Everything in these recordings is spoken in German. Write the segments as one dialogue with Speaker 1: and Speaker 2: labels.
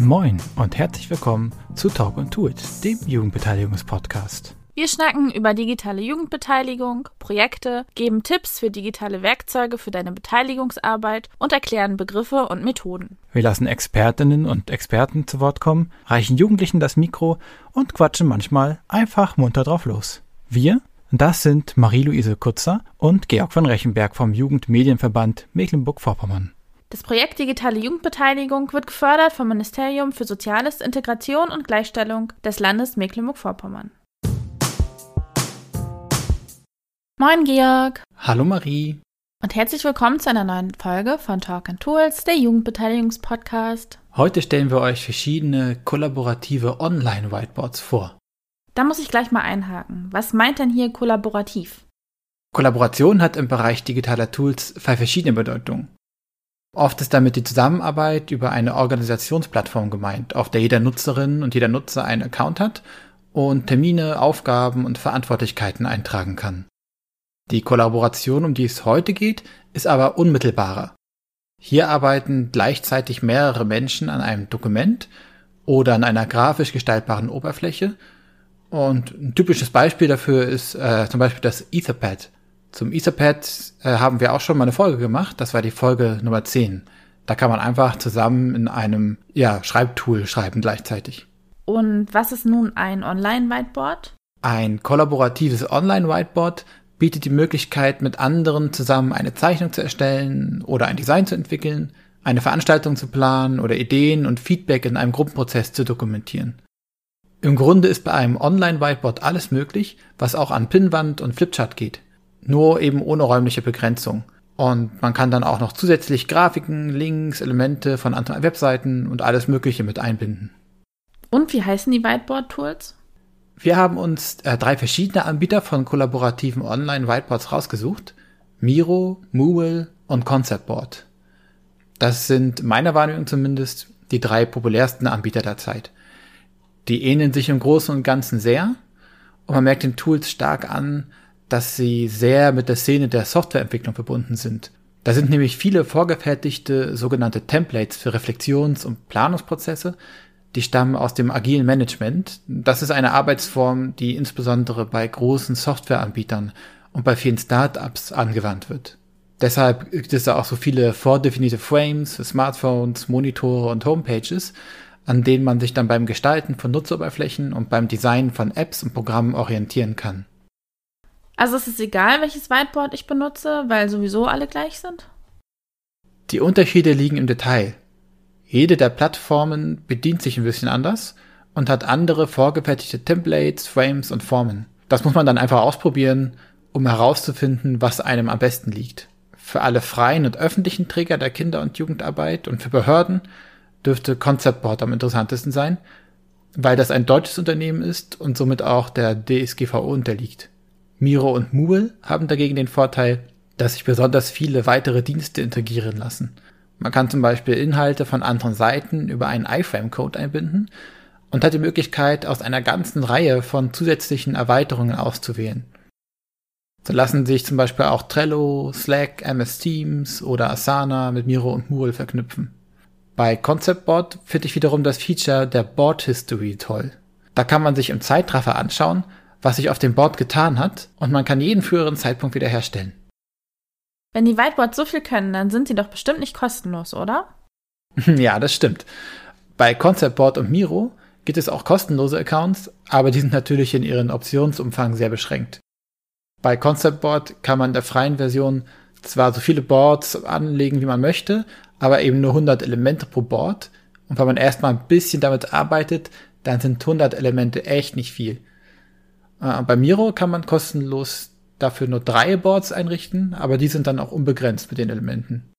Speaker 1: Moin und herzlich willkommen zu Talk und Do It, dem Jugendbeteiligungspodcast.
Speaker 2: Wir schnacken über digitale Jugendbeteiligung, Projekte, geben Tipps für digitale Werkzeuge für deine Beteiligungsarbeit und erklären Begriffe und Methoden.
Speaker 1: Wir lassen Expertinnen und Experten zu Wort kommen, reichen Jugendlichen das Mikro und quatschen manchmal einfach munter drauf los. Wir, das sind Marie-Louise Kutzer und Georg von Rechenberg vom Jugendmedienverband Mecklenburg-Vorpommern.
Speaker 2: Das Projekt Digitale Jugendbeteiligung wird gefördert vom Ministerium für Soziales, Integration und Gleichstellung des Landes Mecklenburg-Vorpommern. Moin Georg.
Speaker 1: Hallo Marie.
Speaker 2: Und herzlich willkommen zu einer neuen Folge von Talk and Tools, der Jugendbeteiligungspodcast.
Speaker 1: Heute stellen wir euch verschiedene kollaborative Online-Whiteboards vor.
Speaker 2: Da muss ich gleich mal einhaken. Was meint denn hier kollaborativ?
Speaker 1: Kollaboration hat im Bereich digitaler Tools zwei verschiedene Bedeutungen. Oft ist damit die Zusammenarbeit über eine Organisationsplattform gemeint, auf der jeder Nutzerin und jeder Nutzer einen Account hat und Termine, Aufgaben und Verantwortlichkeiten eintragen kann. Die Kollaboration, um die es heute geht, ist aber unmittelbarer. Hier arbeiten gleichzeitig mehrere Menschen an einem Dokument oder an einer grafisch gestaltbaren Oberfläche. Und ein typisches Beispiel dafür ist äh, zum Beispiel das Etherpad, zum Etherpad äh, haben wir auch schon mal eine Folge gemacht. Das war die Folge Nummer 10. Da kann man einfach zusammen in einem ja, Schreibtool schreiben gleichzeitig.
Speaker 2: Und was ist nun ein Online-Whiteboard?
Speaker 1: Ein kollaboratives Online-Whiteboard bietet die Möglichkeit, mit anderen zusammen eine Zeichnung zu erstellen oder ein Design zu entwickeln, eine Veranstaltung zu planen oder Ideen und Feedback in einem Gruppenprozess zu dokumentieren. Im Grunde ist bei einem Online-Whiteboard alles möglich, was auch an Pinnwand und Flipchart geht nur eben ohne räumliche Begrenzung. Und man kann dann auch noch zusätzlich Grafiken, Links, Elemente von anderen Webseiten und alles Mögliche mit einbinden.
Speaker 2: Und wie heißen die Whiteboard-Tools?
Speaker 1: Wir haben uns äh, drei verschiedene Anbieter von kollaborativen Online-Whiteboards rausgesucht. Miro, Moodle und Conceptboard. Das sind meiner Wahrnehmung zumindest die drei populärsten Anbieter der Zeit. Die ähneln sich im Großen und Ganzen sehr und man merkt den Tools stark an, dass sie sehr mit der Szene der Softwareentwicklung verbunden sind. Da sind nämlich viele vorgefertigte sogenannte Templates für Reflexions- und Planungsprozesse, die stammen aus dem agilen Management. Das ist eine Arbeitsform, die insbesondere bei großen Softwareanbietern und bei vielen Startups angewandt wird. Deshalb gibt es da auch so viele vordefinierte Frames für Smartphones, Monitore und Homepages, an denen man sich dann beim Gestalten von Nutzeroberflächen und beim Design von Apps und Programmen orientieren kann.
Speaker 2: Also es ist egal, welches Whiteboard ich benutze, weil sowieso alle gleich sind?
Speaker 1: Die Unterschiede liegen im Detail. Jede der Plattformen bedient sich ein bisschen anders und hat andere vorgefertigte Templates, Frames und Formen. Das muss man dann einfach ausprobieren, um herauszufinden, was einem am besten liegt. Für alle freien und öffentlichen Träger der Kinder- und Jugendarbeit und für Behörden dürfte Conceptboard am interessantesten sein, weil das ein deutsches Unternehmen ist und somit auch der DSGVO unterliegt. Miro und Moodle haben dagegen den Vorteil, dass sich besonders viele weitere Dienste integrieren lassen. Man kann zum Beispiel Inhalte von anderen Seiten über einen iFrame-Code einbinden und hat die Möglichkeit, aus einer ganzen Reihe von zusätzlichen Erweiterungen auszuwählen. So lassen sich zum Beispiel auch Trello, Slack, MS Teams oder Asana mit Miro und Moodle verknüpfen. Bei Conceptboard finde ich wiederum das Feature der Board History toll. Da kann man sich im Zeitraffer anschauen, was sich auf dem Board getan hat und man kann jeden früheren Zeitpunkt wiederherstellen.
Speaker 2: Wenn die Whiteboards so viel können, dann sind sie doch bestimmt nicht kostenlos, oder?
Speaker 1: ja, das stimmt. Bei Conceptboard und Miro gibt es auch kostenlose Accounts, aber die sind natürlich in ihren Optionsumfang sehr beschränkt. Bei Conceptboard kann man in der freien Version zwar so viele Boards anlegen, wie man möchte, aber eben nur 100 Elemente pro Board. Und wenn man erstmal ein bisschen damit arbeitet, dann sind 100 Elemente echt nicht viel. Äh, bei Miro kann man kostenlos dafür nur drei Boards einrichten, aber die sind dann auch unbegrenzt mit den Elementen.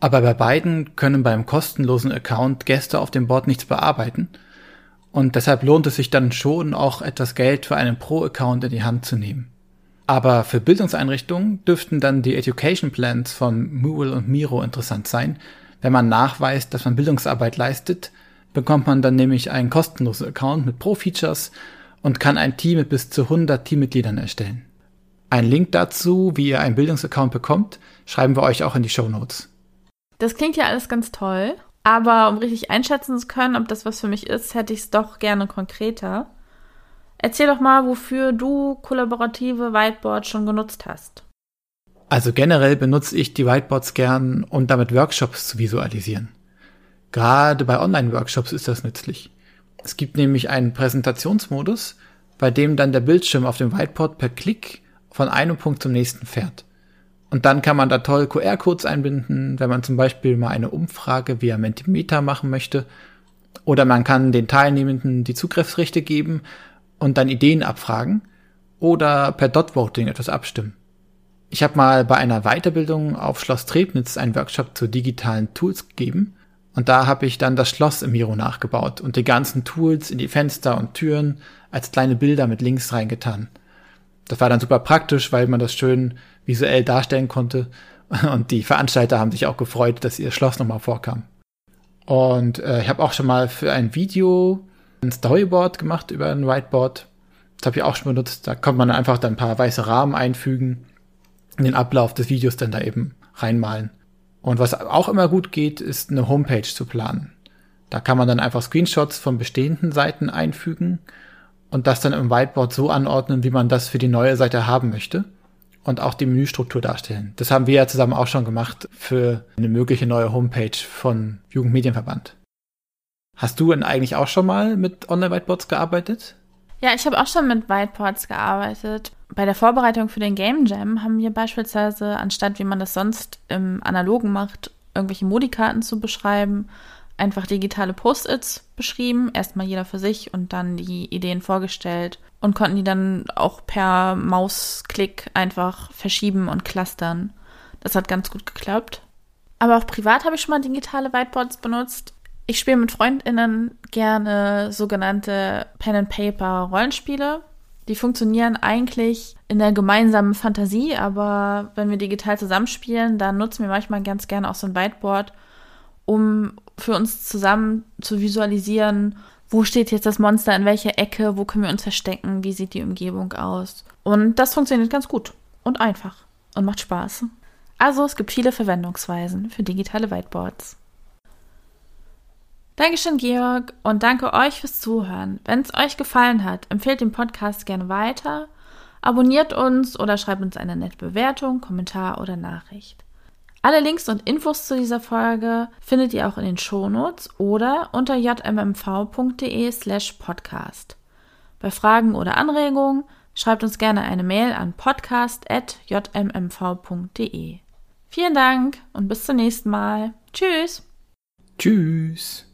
Speaker 1: Aber bei beiden können beim kostenlosen Account Gäste auf dem Board nichts bearbeiten und deshalb lohnt es sich dann schon auch etwas Geld für einen Pro-Account in die Hand zu nehmen. Aber für Bildungseinrichtungen dürften dann die Education Plans von Moodle und Miro interessant sein. Wenn man nachweist, dass man Bildungsarbeit leistet, bekommt man dann nämlich einen kostenlosen Account mit Pro-Features und kann ein Team mit bis zu 100 Teammitgliedern erstellen. Ein Link dazu, wie ihr einen Bildungsaccount bekommt, schreiben wir euch auch in die Show Notes.
Speaker 2: Das klingt ja alles ganz toll. Aber um richtig einschätzen zu können, ob das was für mich ist, hätte ich es doch gerne konkreter. Erzähl doch mal, wofür du kollaborative Whiteboards schon genutzt hast.
Speaker 1: Also generell benutze ich die Whiteboards gern, um damit Workshops zu visualisieren. Gerade bei Online-Workshops ist das nützlich. Es gibt nämlich einen Präsentationsmodus, bei dem dann der Bildschirm auf dem Whiteboard per Klick von einem Punkt zum nächsten fährt. Und dann kann man da toll QR-Codes einbinden, wenn man zum Beispiel mal eine Umfrage via Mentimeter machen möchte. Oder man kann den Teilnehmenden die Zugriffsrechte geben und dann Ideen abfragen. Oder per Dot-Voting etwas abstimmen. Ich habe mal bei einer Weiterbildung auf Schloss Trebnitz einen Workshop zu digitalen Tools gegeben. Und da habe ich dann das Schloss im Miro nachgebaut und die ganzen Tools in die Fenster und Türen als kleine Bilder mit Links reingetan. Das war dann super praktisch, weil man das schön visuell darstellen konnte. Und die Veranstalter haben sich auch gefreut, dass ihr Schloss nochmal vorkam. Und äh, ich habe auch schon mal für ein Video ein Storyboard gemacht über ein Whiteboard. Das habe ich auch schon benutzt. Da konnte man einfach dann ein paar weiße Rahmen einfügen, in den Ablauf des Videos dann da eben reinmalen. Und was auch immer gut geht, ist eine Homepage zu planen. Da kann man dann einfach Screenshots von bestehenden Seiten einfügen und das dann im Whiteboard so anordnen, wie man das für die neue Seite haben möchte und auch die Menüstruktur darstellen. Das haben wir ja zusammen auch schon gemacht für eine mögliche neue Homepage von Jugendmedienverband. Hast du denn eigentlich auch schon mal mit Online-Whiteboards gearbeitet?
Speaker 2: Ja, ich habe auch schon mit Whiteboards gearbeitet. Bei der Vorbereitung für den Game Jam haben wir beispielsweise, anstatt wie man das sonst im Analogen macht, irgendwelche Modikarten zu beschreiben, einfach digitale Post-its beschrieben, erstmal jeder für sich und dann die Ideen vorgestellt und konnten die dann auch per Mausklick einfach verschieben und clustern. Das hat ganz gut geklappt. Aber auch privat habe ich schon mal digitale Whiteboards benutzt. Ich spiele mit Freundinnen gerne sogenannte Pen and Paper Rollenspiele. Die funktionieren eigentlich in der gemeinsamen Fantasie, aber wenn wir digital zusammenspielen, dann nutzen wir manchmal ganz gerne auch so ein Whiteboard, um für uns zusammen zu visualisieren, wo steht jetzt das Monster in welcher Ecke, wo können wir uns verstecken, wie sieht die Umgebung aus. Und das funktioniert ganz gut und einfach und macht Spaß. Also es gibt viele Verwendungsweisen für digitale Whiteboards. Dankeschön, Georg, und danke euch fürs Zuhören. Wenn es euch gefallen hat, empfehlt den Podcast gerne weiter, abonniert uns oder schreibt uns eine nette Bewertung, Kommentar oder Nachricht. Alle Links und Infos zu dieser Folge findet ihr auch in den Shownotes oder unter jmmv.de slash podcast. Bei Fragen oder Anregungen schreibt uns gerne eine Mail an podcast.jmmv.de. Vielen Dank und bis zum nächsten Mal. Tschüss.
Speaker 1: Tschüss.